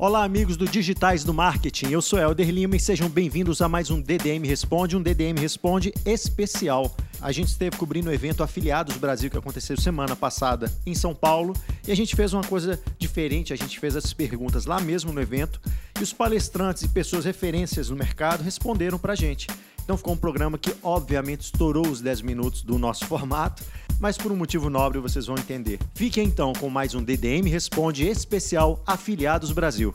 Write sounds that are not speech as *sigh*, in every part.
Olá, amigos do Digitais do Marketing. Eu sou Helder Lima e sejam bem-vindos a mais um DDM Responde, um DDM Responde especial. A gente esteve cobrindo o evento Afiliados Brasil que aconteceu semana passada em São Paulo e a gente fez uma coisa diferente. A gente fez as perguntas lá mesmo no evento e os palestrantes e pessoas referências no mercado responderam para a gente. Então ficou um programa que obviamente estourou os 10 minutos do nosso formato, mas por um motivo nobre vocês vão entender. Fiquem então com mais um DDM Responde especial Afiliados Brasil.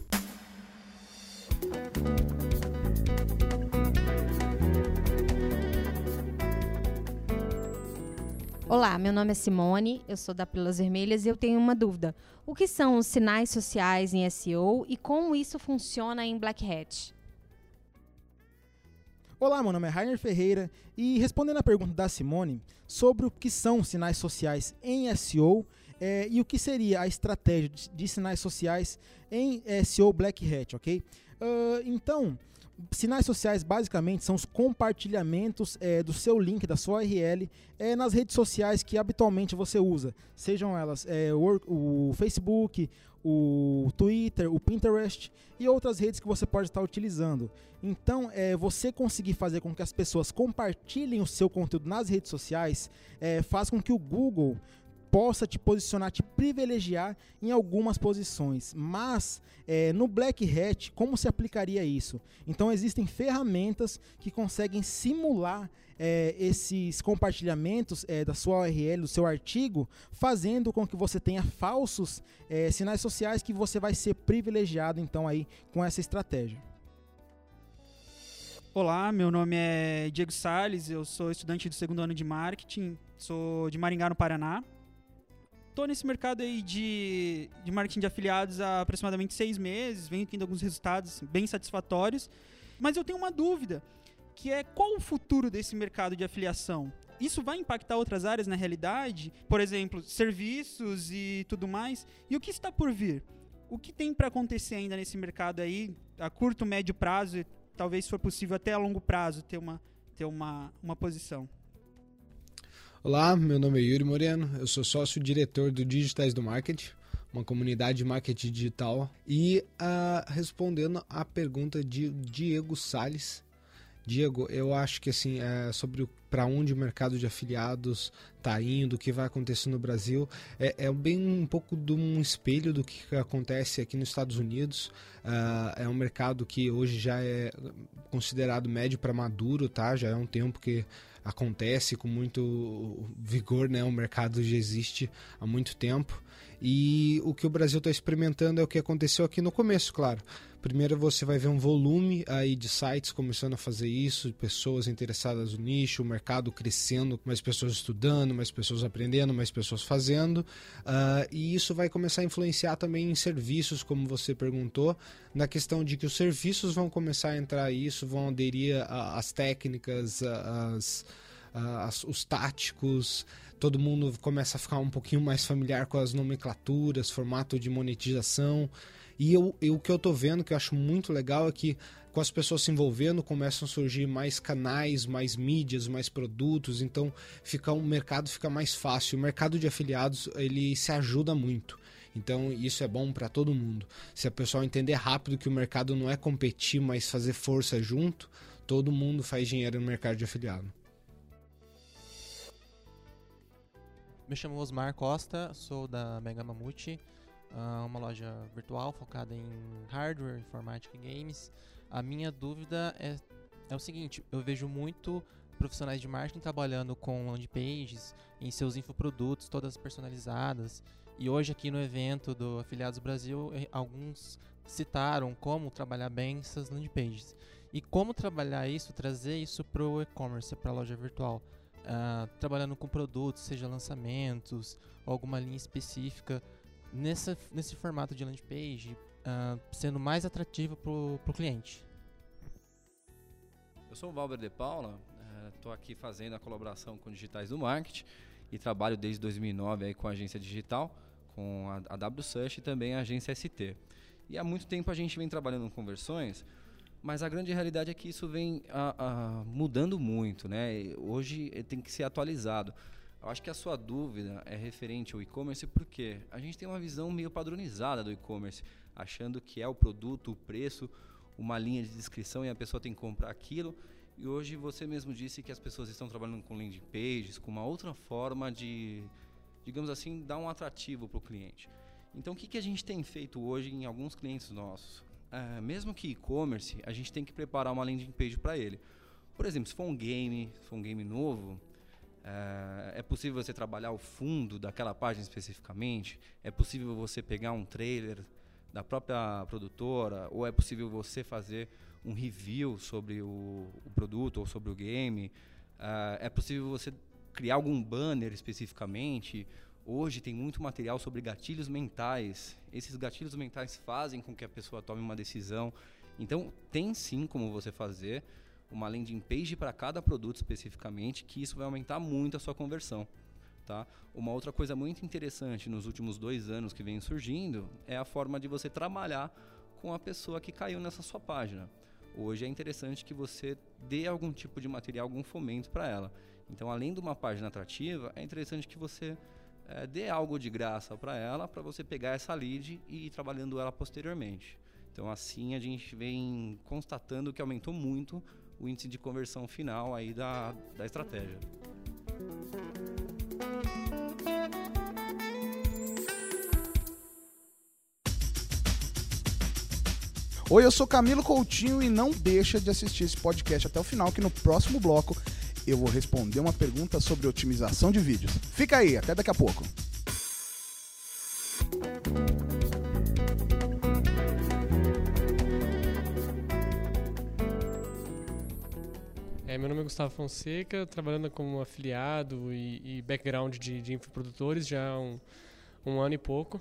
Olá, meu nome é Simone, eu sou da Pílulas Vermelhas e eu tenho uma dúvida. O que são os sinais sociais em SEO e como isso funciona em Black Hat? Olá, meu nome é Rainer Ferreira e respondendo a pergunta da Simone sobre o que são sinais sociais em SEO é, e o que seria a estratégia de, de sinais sociais em SEO Black Hat, ok? Uh, então, Sinais sociais basicamente são os compartilhamentos é, do seu link, da sua URL, é, nas redes sociais que habitualmente você usa, sejam elas é, o, o, Facebook, o Twitter, o Pinterest e outras redes que você pode estar utilizando. Então, é, você conseguir fazer com que as pessoas compartilhem o seu conteúdo nas redes sociais é, faz com que o Google possa te posicionar, te privilegiar em algumas posições. Mas é, no Black Hat, como se aplicaria isso? Então existem ferramentas que conseguem simular é, esses compartilhamentos é, da sua URL, do seu artigo, fazendo com que você tenha falsos é, sinais sociais que você vai ser privilegiado então aí com essa estratégia. Olá, meu nome é Diego Sales, eu sou estudante do segundo ano de marketing, sou de Maringá, no Paraná tô nesse mercado aí de, de marketing de afiliados há aproximadamente seis meses, venho tendo alguns resultados bem satisfatórios, mas eu tenho uma dúvida, que é qual o futuro desse mercado de afiliação? Isso vai impactar outras áreas na realidade? Por exemplo, serviços e tudo mais? E o que está por vir? O que tem para acontecer ainda nesse mercado aí, a curto, médio prazo, e talvez se for possível até a longo prazo, ter uma, ter uma, uma posição? Olá, meu nome é Yuri Moreno, eu sou sócio-diretor do Digitais do Marketing, uma comunidade de marketing digital. E uh, respondendo à pergunta de Diego Sales, Diego, eu acho que assim, é sobre para onde o mercado de afiliados está indo, o que vai acontecer no Brasil, é, é, bem um pouco de um espelho do que acontece aqui nos Estados Unidos. Uh, é um mercado que hoje já é considerado médio para maduro, tá? Já é um tempo que acontece com muito vigor, né? O mercado já existe há muito tempo. E o que o Brasil está experimentando é o que aconteceu aqui no começo, claro. Primeiro você vai ver um volume aí de sites começando a fazer isso, pessoas interessadas no nicho, o mercado crescendo, mais pessoas estudando, mais pessoas aprendendo, mais pessoas fazendo. Uh, e isso vai começar a influenciar também em serviços, como você perguntou, na questão de que os serviços vão começar a entrar isso, vão aderir às técnicas, às, às, os táticos, todo mundo começa a ficar um pouquinho mais familiar com as nomenclaturas, formato de monetização. E eu, eu, o que eu tô vendo, que eu acho muito legal, é que com as pessoas se envolvendo, começam a surgir mais canais, mais mídias, mais produtos, então fica o mercado fica mais fácil. O mercado de afiliados, ele se ajuda muito. Então isso é bom para todo mundo. Se a pessoa entender rápido que o mercado não é competir, mas fazer força junto, todo mundo faz dinheiro no mercado de afiliado. Me chamo Osmar Costa, sou da Mega Mamute uh, uma loja virtual focada em hardware, informática e games. A minha dúvida é, é o seguinte: eu vejo muito profissionais de marketing trabalhando com landing pages em seus infoprodutos, todas personalizadas. E hoje aqui no evento do Afiliados Brasil, eh, alguns citaram como trabalhar bem essas landing pages. E como trabalhar isso, trazer isso para o e-commerce, para a loja virtual. Uh, trabalhando com produtos, seja lançamentos, alguma linha específica nessa, nesse formato de landing page, uh, sendo mais atrativo para o cliente? Eu sou o Valber de Paula, estou uh, aqui fazendo a colaboração com digitais do marketing e trabalho desde 2009 aí com a agência digital, com a, a WSearch e também a agência ST. E há muito tempo a gente vem trabalhando com conversões, mas a grande realidade é que isso vem a, a, mudando muito, né? Hoje tem que ser atualizado Eu acho que a sua dúvida é referente ao e-commerce porque a gente tem uma visão meio padronizada do e-commerce, achando que é o produto, o preço, uma linha de descrição e a pessoa tem que comprar aquilo. E hoje você mesmo disse que as pessoas estão trabalhando com landing pages, com uma outra forma de, digamos assim, dar um atrativo para o cliente. Então, o que, que a gente tem feito hoje em alguns clientes nossos? É, mesmo que e-commerce, a gente tem que preparar uma landing page para ele. Por exemplo, se for um game, se for um game novo, é, é, possível você trabalhar o fundo daquela página especificamente? É possível você pegar um trailer da própria produtora? Ou é possível você fazer um review sobre o, o produto ou sobre o game? É, é possível você criar algum banner especificamente? Hoje tem muito material sobre gatilhos mentais. Esses gatilhos mentais fazem com que a pessoa tome uma decisão. Então, tem sim como você fazer uma landing page para cada produto especificamente, que isso vai aumentar muito a sua conversão. Tá? Uma outra coisa muito interessante nos últimos dois anos que vem surgindo é a forma de você trabalhar com a pessoa que caiu nessa sua página. Hoje é interessante que você dê algum tipo de material, algum fomento para ela. Então, além de uma página atrativa, é interessante que você é, dê algo de graça para ela, para você pegar essa lead e ir trabalhando ela posteriormente. Então, assim a gente vem constatando que aumentou muito o índice de conversão final aí da, da estratégia. Oi, eu sou Camilo Coutinho e não deixa de assistir esse podcast até o final, que no próximo bloco eu vou responder uma pergunta sobre otimização de vídeos. Fica aí, até daqui a pouco. É, meu nome é Gustavo Fonseca, trabalhando como afiliado e, e background de, de infoprodutores já há um, um ano e pouco.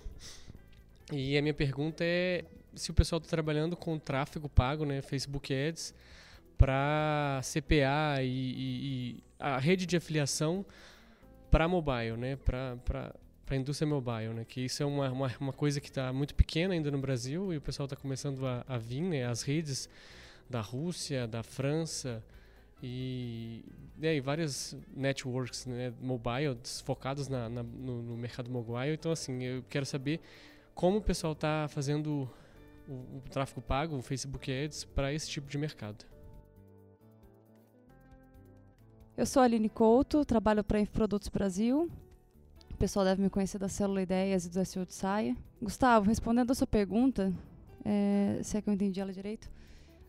E a minha pergunta é se o pessoal está trabalhando com tráfego pago, né, Facebook Ads, para CPA e, e, e, a rede de afiliação para mobile, né, para a indústria mobile, né, que isso é uma, uma, uma coisa que está muito pequena ainda no Brasil e o pessoal está começando a, a vir, né, as redes da Rússia, da França, e, e várias networks né, mobile focadas na, na, no, no, mercado mobile. Então, assim, eu quero saber como o pessoal está fazendo o, o, tráfego pago, o Facebook Ads, para esse tipo de mercado. Eu sou a Aline Couto, trabalho para Produtos Brasil. O pessoal deve me conhecer da Célula Ideias e do SEO de Saia. Gustavo, respondendo a sua pergunta, é, se é que eu entendi ela direito,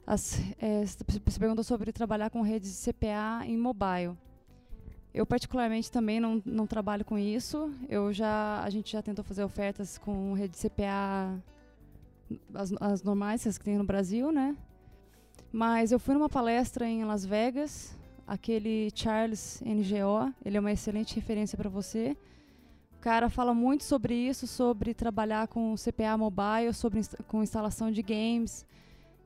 as, é, você perguntou sobre trabalhar com redes de CPA em mobile. Eu particularmente também não, não trabalho com isso. Eu já a gente já tentou fazer ofertas com rede de CPA as, as normais as que tem no Brasil, né? Mas eu fui numa palestra em Las Vegas, aquele Charles NGO, ele é uma excelente referência para você. O cara fala muito sobre isso, sobre trabalhar com CPA mobile, sobre com instalação de games.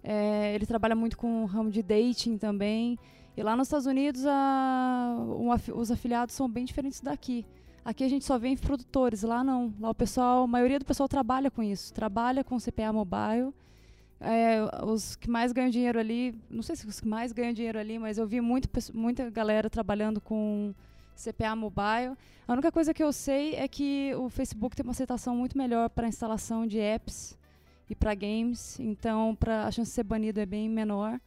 É, ele trabalha muito com o ramo de dating também. E lá nos Estados Unidos, a, um, os afiliados são bem diferentes daqui. Aqui a gente só vê produtores, lá não. Lá o pessoal, a maioria do pessoal trabalha com isso, trabalha com CPA mobile. É, os que mais ganham dinheiro ali, não sei se os que mais ganham dinheiro ali, mas eu vi muito, muita galera trabalhando com CPA mobile. A única coisa que eu sei é que o Facebook tem uma aceitação muito melhor para instalação de apps e para games, então pra, a chance de ser banido é bem menor.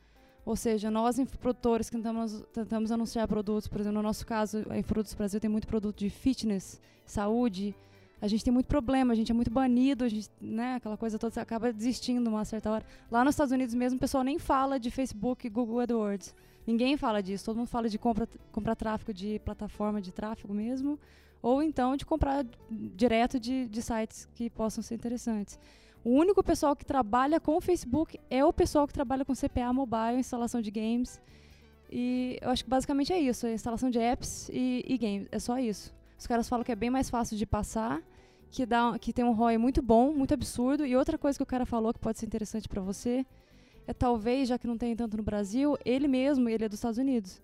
Ou seja, nós, produtores, que tentamos, tentamos anunciar produtos, por exemplo, no nosso caso, a Produtos Brasil tem muito produto de fitness, saúde, a gente tem muito problema, a gente é muito banido, a gente, né, aquela coisa toda, você acaba desistindo uma certa hora. Lá nos Estados Unidos mesmo, o pessoal nem fala de Facebook e Google AdWords. Ninguém fala disso, todo mundo fala de compra, comprar tráfego de plataforma de tráfego mesmo, ou então de comprar direto de, de sites que possam ser interessantes. O único pessoal que trabalha com o Facebook é o pessoal que trabalha com CPA mobile, instalação de games. E eu acho que basicamente é isso, é instalação de apps e, e, games. É só isso. Os caras falam que é bem mais fácil de passar, que, dá, que tem um ROI muito bom, muito absurdo. E outra coisa que o cara falou que pode ser interessante para você é talvez, já que não tem tanto no Brasil, ele mesmo, ele é dos Estados Unidos.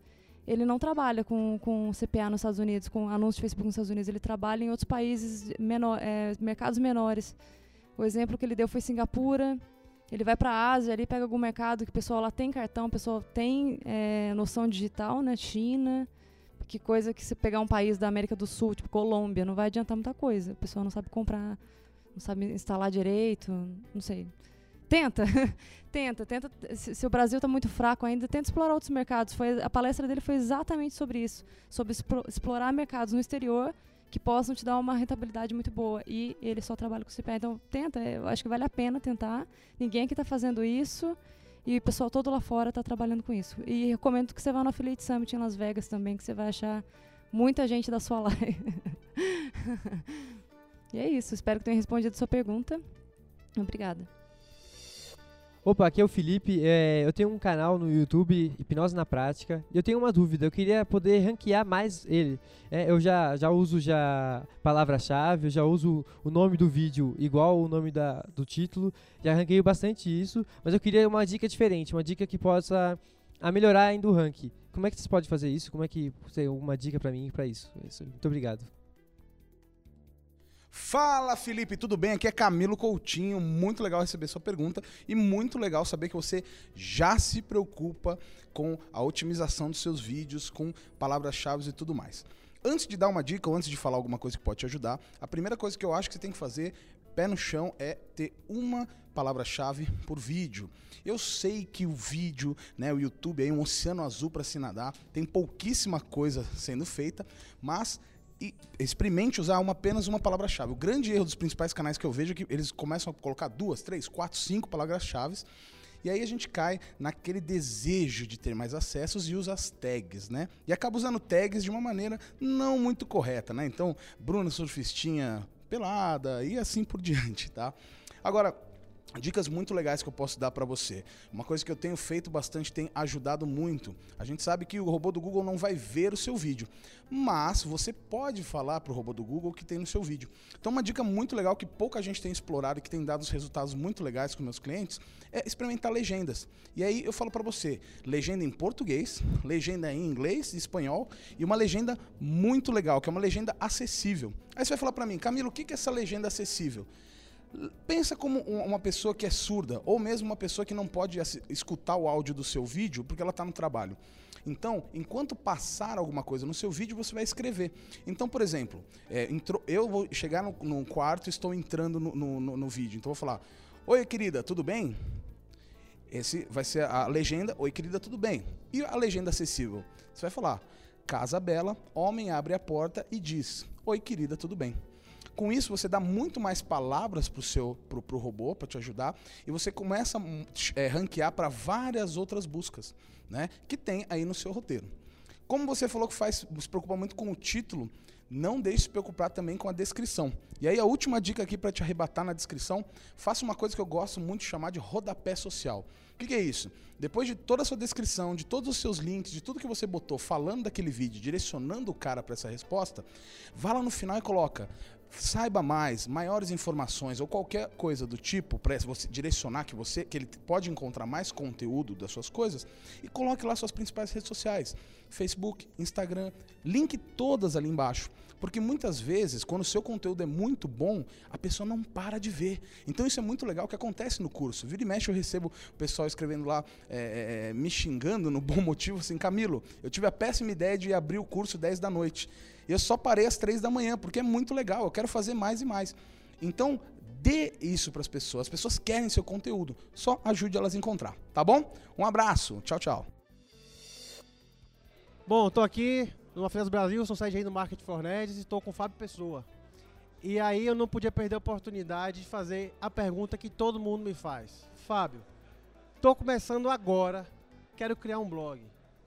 Ele não trabalha com, com CPA nos Estados Unidos, com anúncio de Facebook nos Estados Unidos. Ele trabalha em outros países, menor, é, mercados menores. O exemplo que ele deu foi Singapura. Ele vai para a Ásia, ali pega algum mercado que o pessoal lá tem cartão, o pessoal tem é, noção digital, né? China, Que coisa que se pegar um país da América do Sul, tipo Colômbia, não vai adiantar muita coisa. A pessoa não sabe comprar, não sabe instalar direito, não sei. Tenta, *laughs* tenta, tenta. Se, se o Brasil está muito fraco ainda, tenta explorar outros mercados. Foi, a palestra dele foi exatamente sobre isso, sobre explo- explorar mercados no exterior que possam te dar uma rentabilidade muito boa. E ele só trabalha com CPA. Então, tenta. Eu acho que vale a pena tentar. Ninguém aqui está fazendo isso. E o pessoal todo lá fora está trabalhando com isso. E recomendo que você vá no Affiliate Summit em Las Vegas também, que você vai achar muita gente da sua *laughs* live. e é isso. Espero que tenha respondido a sua pergunta. Obrigada. Opa, aqui é o Felipe. É, eu tenho um canal no YouTube, Hipnose na Prática. E eu tenho uma dúvida. Eu queria poder ranquear mais ele. É, eu já, já uso já palavra-chave, eu já uso o nome do vídeo igual o nome da, do título. Já ranqueio bastante isso. Mas eu queria uma dica diferente, uma dica que possa a melhorar ainda o ranking. Como é que você pode fazer isso? Como é que você tem alguma dica pra mim para isso? isso? Muito obrigado. Fala Felipe, tudo bem? Aqui é Camilo Coutinho. Muito legal receber sua pergunta e muito legal saber que você já se preocupa com a otimização dos seus vídeos, com palavras-chave e tudo mais. Antes de dar uma dica ou antes de falar alguma coisa que pode te ajudar, a primeira coisa que eu acho que você tem que fazer, pé no chão, é ter uma palavra-chave por vídeo. Eu sei que o vídeo, né, o YouTube é um oceano azul para se nadar, tem pouquíssima coisa sendo feita, mas e experimente usar uma, apenas uma palavra-chave. O grande erro dos principais canais que eu vejo é que eles começam a colocar duas, três, quatro, cinco palavras-chave. E aí a gente cai naquele desejo de ter mais acessos e usa as tags, né? E acaba usando tags de uma maneira não muito correta, né? Então, Bruna Surfistinha pelada e assim por diante, tá? Agora, dicas muito legais que eu posso dar para você. Uma coisa que eu tenho feito bastante tem ajudado muito. A gente sabe que o robô do Google não vai ver o seu vídeo, mas você pode falar para o robô do Google o que tem no seu vídeo. Então, uma dica muito legal que pouca gente tem explorado e que tem dado os resultados muito legais com meus clientes é experimentar legendas. E aí eu falo para você, legenda em português, legenda em inglês espanhol e uma legenda muito legal, que é uma legenda acessível. Aí você vai falar para mim, Camilo, o que é essa legenda acessível? Pensa como uma pessoa que é surda, ou mesmo uma pessoa que não pode escutar o áudio do seu vídeo porque ela está no trabalho. Então, enquanto passar alguma coisa no seu vídeo, você vai escrever. Então, por exemplo, é, entrou, eu vou chegar no, no quarto e estou entrando no, no, no vídeo. Então, eu vou falar: Oi, querida, tudo bem? Esse vai ser a legenda: Oi, querida, tudo bem? E a legenda acessível? Você vai falar: Casa bela, homem abre a porta e diz: Oi, querida, tudo bem? Com isso, você dá muito mais palavras para o seu pro, pro robô para te ajudar e você começa a é, ranquear para várias outras buscas, né? Que tem aí no seu roteiro. Como você falou que faz, se preocupa muito com o título, não deixe de se preocupar também com a descrição. E aí a última dica aqui para te arrebatar na descrição, faça uma coisa que eu gosto muito de chamar de rodapé social. O que, que, é isso? Depois de toda a sua descrição, de todos os seus links, de tudo que você botou falando daquele vídeo, direcionando o cara para essa resposta, vá lá no final e coloca saiba mais, maiores informações ou qualquer coisa do tipo para você direcionar que você que ele pode encontrar mais conteúdo das suas coisas e coloque lá suas principais redes sociais, Facebook, Instagram, link todas ali embaixo, porque muitas vezes quando o seu conteúdo é muito bom, a pessoa não para de ver. Então isso é muito legal que acontece no curso. Vira e mexe eu recebo o pessoal escrevendo lá é, me xingando no *laughs* bom motivo assim, Camilo, eu tive a péssima ideia de abrir o curso 10 da noite. E eu só parei às três da manhã, porque é muito legal, eu quero fazer mais e mais. Então, dê isso para as pessoas. As pessoas querem seu conteúdo. Só ajude elas a encontrar, tá bom? Um abraço. Tchau, tchau. Bom, estou aqui no Afinas Brasil, sou site aí Market for Nerds e estou com o Fábio Pessoa. E aí eu não podia perder a oportunidade de fazer a pergunta que todo mundo me faz. Fábio, estou começando agora, quero criar um blog.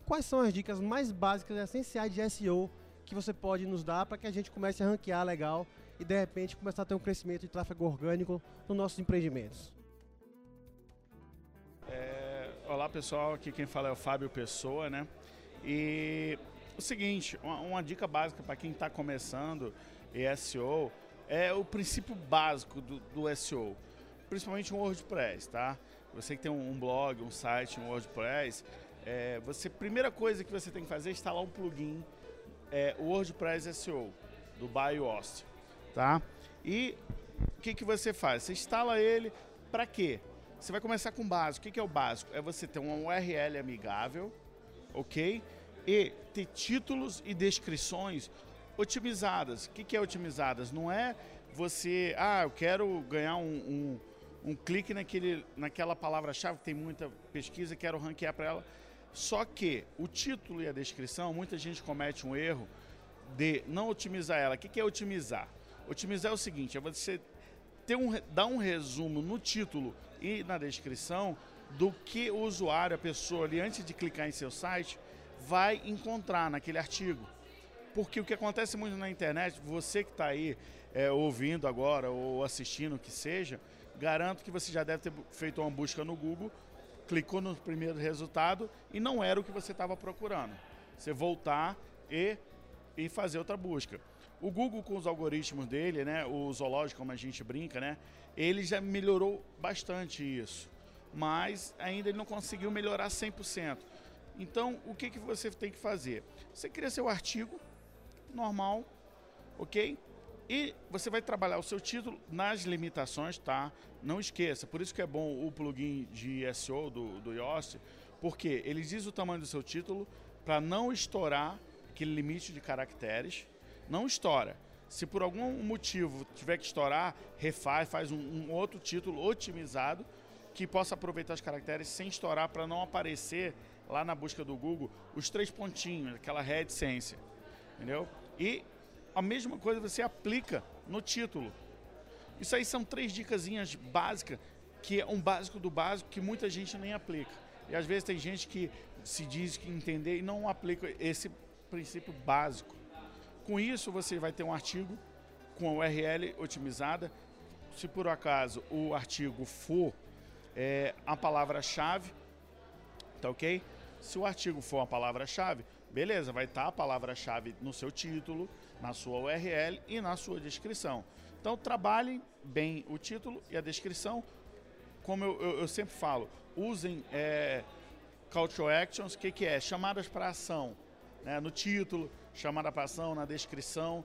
Quais são as dicas mais básicas e essenciais de SEO que você pode nos dar para que a gente comece a ranquear legal e de repente começar a ter um crescimento de tráfego orgânico nos nossos empreendimentos? É, olá pessoal, aqui quem fala é o Fábio Pessoa, né? E o seguinte, uma, uma dica básica para quem está começando SEO é o princípio básico do, do SEO, principalmente um WordPress, tá? Você que tem um, um blog, um site, um WordPress, é, você primeira coisa que você tem que fazer é instalar um plugin é, WordPress SEO do BioHost, tá? E o que, que você faz? Você instala ele para quê? Você vai começar com o básico. O que, que é o básico? É você ter uma URL amigável, ok? e ter títulos e descrições otimizadas. O que, que é otimizadas? Não é você, ah, eu quero ganhar um, um, um clique naquele, naquela palavra-chave tem muita pesquisa, quero ranquear para ela. Só que o título e a descrição, muita gente comete um erro de não otimizar ela. O que, que é otimizar? Otimizar é o seguinte, é você ter um, dar um resumo no título e na descrição do que o usuário, a pessoa ali, antes de clicar em seu site, vai encontrar naquele artigo. Porque o que acontece muito na internet, você que está aí é, ouvindo agora ou assistindo, o que seja, garanto que você já deve ter feito uma busca no Google, clicou no primeiro resultado e não era o que você estava procurando. Você voltar e, e fazer outra busca. O Google com os algoritmos dele, né, o zoológico como a gente brinca, né, ele já melhorou bastante isso. Mas ainda ele não conseguiu melhorar 100%. Então, o que, que você tem que fazer? Você cria seu artigo normal, ok? E você vai trabalhar o seu título nas limitações, tá? Não esqueça, por isso que é bom o plugin de SEO do, do Yoast, porque ele diz o tamanho do seu título para não estourar aquele limite de caracteres. Não estoura. Se por algum motivo tiver que estourar, refaz, faz um, um outro título otimizado que possa aproveitar os caracteres sem estourar para não aparecer lá na busca do Google, os três pontinhos, aquela reticência, entendeu? E a mesma coisa você aplica no título. Isso aí são três dicasinhas básicas, que é um básico do básico que muita gente nem aplica. E às vezes tem gente que se diz que entender e não aplica esse princípio básico. Com isso, você vai ter um artigo com a URL otimizada. Se por acaso o artigo for é, a palavra-chave, tá ok? Se o artigo for a palavra-chave, beleza, vai estar tá a palavra-chave no seu título, na sua URL e na sua descrição. Então trabalhem bem o título e a descrição. Como eu, eu, eu sempre falo, usem é, call to actions, o que, que é? Chamadas para ação. Né? No título, chamada para ação, na descrição,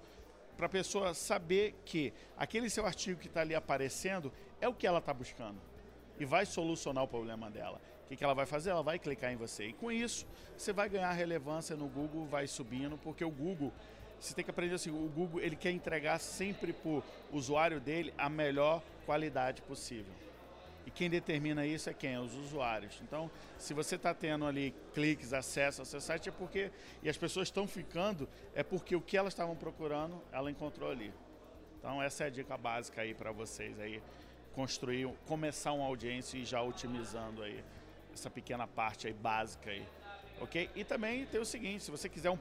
para a pessoa saber que aquele seu artigo que está ali aparecendo é o que ela está buscando e vai solucionar o problema dela. O que, que ela vai fazer? Ela vai clicar em você. E com isso, você vai ganhar relevância no Google, vai subindo, porque o Google, você tem que aprender assim, o Google ele quer entregar sempre para o usuário dele a melhor qualidade possível. E quem determina isso é quem? Os usuários. Então, se você está tendo ali cliques, acesso ao seu site, é porque. E as pessoas estão ficando, é porque o que elas estavam procurando, ela encontrou ali. Então, essa é a dica básica aí para vocês aí. Construir, começar uma audiência e já otimizando aí essa pequena parte aí básica aí. Ok? E também tem o seguinte: se você quiser um,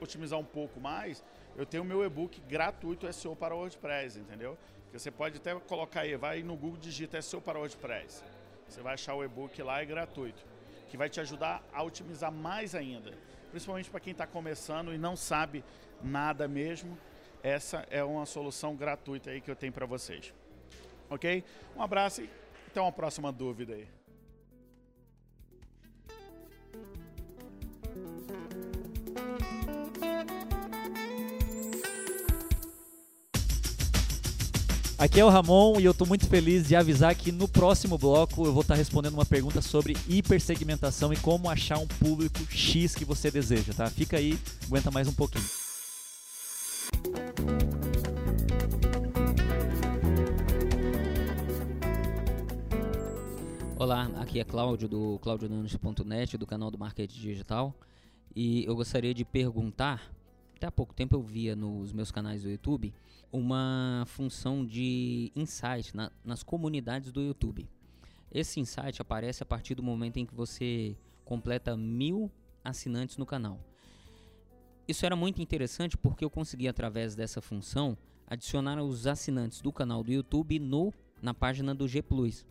otimizar um pouco mais, eu tenho o meu e-book gratuito SEO para WordPress, entendeu? Você pode até colocar aí, vai no Google, digita SEO para WordPress. Você vai achar o e-book lá, é gratuito. Que vai te ajudar a otimizar mais ainda. Principalmente para quem está começando e não sabe nada mesmo. Essa é uma solução gratuita aí que eu tenho para vocês. Ok? Um abraço e até uma próxima dúvida aí. Aqui é o Ramon e eu estou muito feliz de avisar que no próximo bloco eu vou estar respondendo uma pergunta sobre hipersegmentação e como achar um público X que você deseja, tá? Fica aí, aguenta mais um pouquinho. Olá, aqui é Cláudio do claudionunes.net, do canal do Marketing Digital. E eu gostaria de perguntar, até há pouco tempo eu via nos meus canais do YouTube, uma função de insight na, nas comunidades do YouTube. Esse insight aparece a partir do momento em que você completa mil assinantes no canal. Isso era muito interessante porque eu consegui, através dessa função, adicionar os assinantes do canal do YouTube no, na página do G Plus.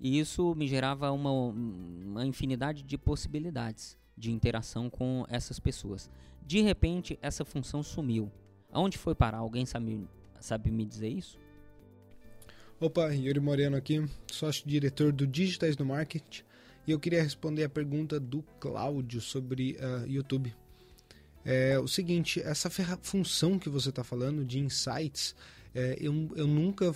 E isso me gerava uma, uma infinidade de possibilidades de interação com essas pessoas. De repente, essa função sumiu. Aonde foi parar? Alguém sabe, sabe me dizer isso? Opa, Yuri Moreno aqui, sócio-diretor do Digitais do Market, e eu queria responder a pergunta do Cláudio sobre uh, YouTube. É o seguinte, essa função que você está falando de insights, é, eu, eu nunca uh,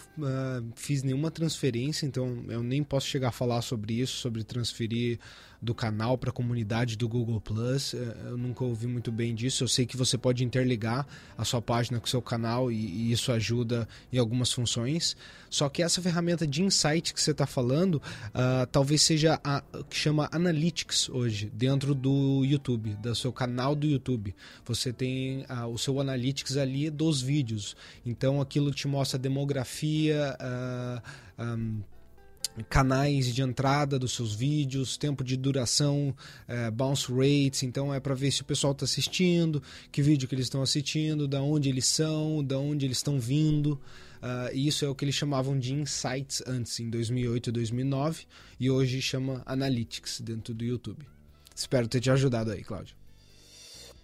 fiz nenhuma transferência, então eu nem posso chegar a falar sobre isso, sobre transferir do canal para a comunidade do Google Plus. Eh, Eu nunca ouvi muito bem disso. Eu sei que você pode interligar a sua página com o seu canal e, e isso ajuda em algumas funções. Só que essa ferramenta de insight que você está falando, ah, talvez seja a que chama Analytics hoje, dentro do YouTube, do seu canal do YouTube. Você tem ah, o seu Analytics ali dos vídeos. Então aquilo te mostra demografia. ah, ahm, canais de entrada dos seus vídeos, tempo de duração, eh, bounce rates, então é para ver se o pessoal está assistindo, que vídeo que eles estão assistindo, da onde eles são, da onde eles estão vindo. Ah, e isso é o que eles chamavam de insights antes, em 2008 e 2009, e hoje chama Analytics dentro do YouTube. Espero ter te ajudado aí, Cláudio.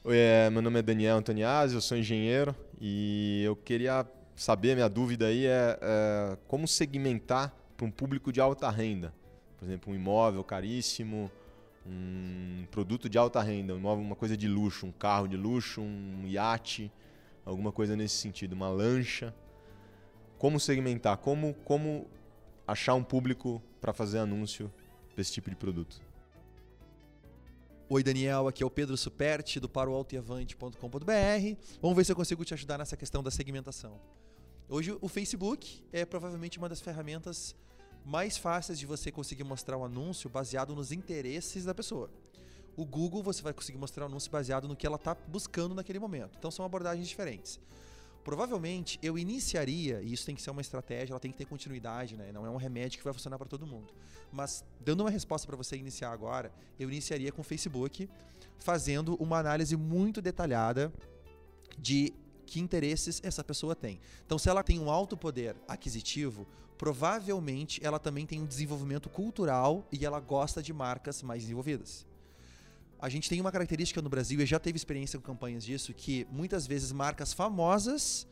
Oi, é, meu nome é Daniel Antoniazzi, eu sou engenheiro e eu queria saber, minha dúvida aí é, é como segmentar para um público de alta renda. Por exemplo, um imóvel caríssimo, um produto de alta renda, um imóvel, uma coisa de luxo, um carro de luxo, um iate, alguma coisa nesse sentido, uma lancha. Como segmentar? Como, como achar um público para fazer anúncio desse tipo de produto? Oi, Daniel, aqui é o Pedro Superti do paroaltoeavante.com.br. Vamos ver se eu consigo te ajudar nessa questão da segmentação. Hoje, o Facebook é provavelmente uma das ferramentas mais fáceis de você conseguir mostrar um anúncio baseado nos interesses da pessoa. O Google, você vai conseguir mostrar um anúncio baseado no que ela está buscando naquele momento. Então, são abordagens diferentes. Provavelmente eu iniciaria, e isso tem que ser uma estratégia, ela tem que ter continuidade, né? Não é um remédio que vai funcionar para todo mundo. Mas dando uma resposta para você iniciar agora, eu iniciaria com o Facebook, fazendo uma análise muito detalhada de que interesses essa pessoa tem. Então, se ela tem um alto poder aquisitivo, provavelmente ela também tem um desenvolvimento cultural e ela gosta de marcas mais desenvolvidas. A gente tem uma característica no Brasil, e já teve experiência com campanhas disso, que muitas vezes marcas famosas.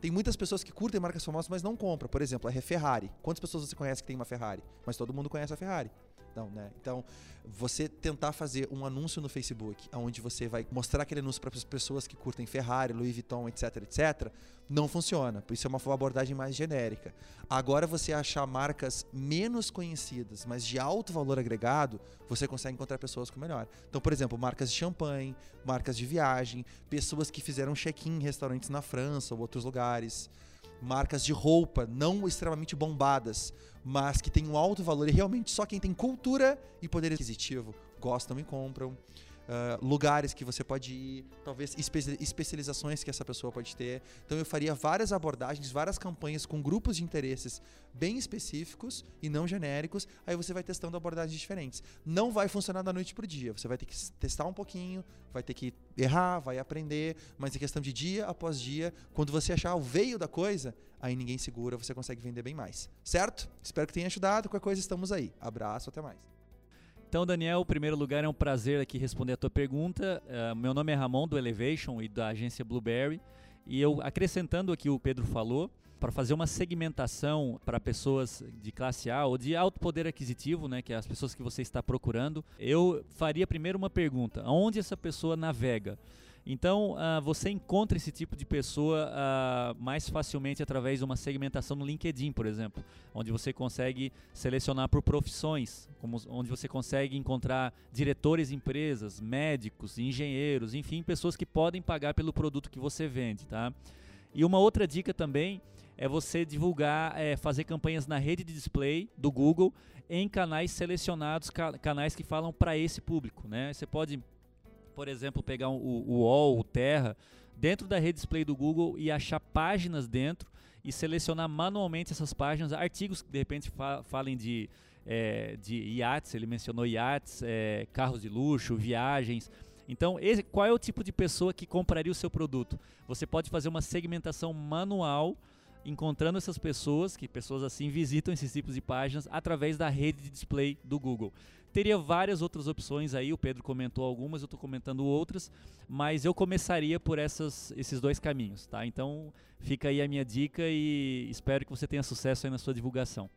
Tem muitas pessoas que curtem marcas famosas, mas não compram. Por exemplo, a Ferrari. Quantas pessoas você conhece que tem uma Ferrari? Mas todo mundo conhece a Ferrari. Então, né? Então, você tentar fazer um anúncio no Facebook, onde você vai mostrar aquele anúncio para as pessoas que curtem Ferrari, Louis Vuitton, etc, etc, não funciona. Por isso é uma abordagem mais genérica. Agora, você achar marcas menos conhecidas, mas de alto valor agregado, você consegue encontrar pessoas com melhor. Então, por exemplo, marcas de champanhe, marcas de viagem, pessoas que fizeram check-in em restaurantes na França ou outros lugares marcas de roupa não extremamente bombadas, mas que têm um alto valor e realmente só quem tem cultura e poder aquisitivo gostam e compram. Uh, lugares que você pode ir, talvez espe especializações que essa pessoa pode ter. Então eu faria várias abordagens, várias campanhas com grupos de interesses bem específicos e não genéricos. Aí você vai testando abordagens diferentes. Não vai funcionar da noite pro dia. Você vai ter que testar um pouquinho, vai ter que errar, vai aprender, mas em questão de dia após dia, quando você achar o veio da coisa, aí ninguém segura, você consegue vender bem mais. Certo? Espero que tenha ajudado. Qualquer coisa estamos aí. Abraço, até mais. Então, Daniel, em primeiro lugar, é um prazer aqui responder a tua pergunta. Uh, meu nome é Ramon, do Elevation e da agência Blueberry. E eu, acrescentando aqui o Pedro falou, para fazer uma segmentação para pessoas de classe A ou de alto poder aquisitivo, né, que é as pessoas que você está procurando, eu faria primeiro uma pergunta: aonde essa pessoa navega? Então, uh, você encontra esse tipo de pessoa uh, mais facilmente através de uma segmentação no LinkedIn, por exemplo, onde você consegue selecionar por profissões, como, onde você consegue encontrar diretores de empresas, médicos, engenheiros, enfim, pessoas que podem pagar pelo produto que você vende, tá? E uma outra dica também é você divulgar, é, fazer campanhas na rede de display do Google em canais selecionados, ca canais que falam para esse público, né? Você pode por exemplo, pegar o, o UOL, o Terra, dentro da rede display do Google e achar páginas dentro e selecionar manualmente essas páginas, artigos que de repente fa falem de, é, de iates, ele mencionou iates, é, carros de luxo, viagens. Então, esse, qual é o tipo de pessoa que compraria o seu produto? Você pode fazer uma segmentação manual encontrando essas pessoas, que pessoas assim visitam esses tipos de páginas através da rede de display do Google. Teria várias outras opções aí, o Pedro comentou algumas, eu estou comentando outras, mas eu começaria por essas, esses dois caminhos, tá? Então fica aí a minha dica e espero que você tenha sucesso aí na sua divulgação.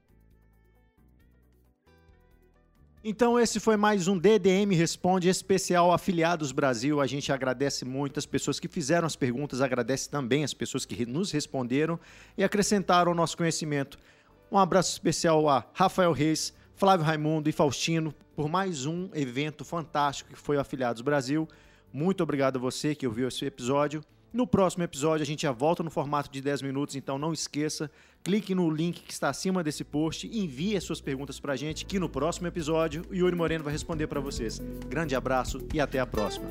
Então esse foi mais um DDM Responde especial Afiliados Brasil. A gente agradece muito as pessoas que fizeram as perguntas, agradece também as pessoas que nos responderam e acrescentaram ao nosso conhecimento. Um abraço especial a Rafael Reis, Flávio Raimundo e Faustino por mais um evento fantástico que foi o Afiliados Brasil. Muito obrigado a você que ouviu esse episódio. No próximo episódio a gente já volta no formato de 10 minutos, então não esqueça, clique no link que está acima desse post e envie as suas perguntas para a gente, que no próximo episódio o Yuri Moreno vai responder para vocês. Grande abraço e até a próxima.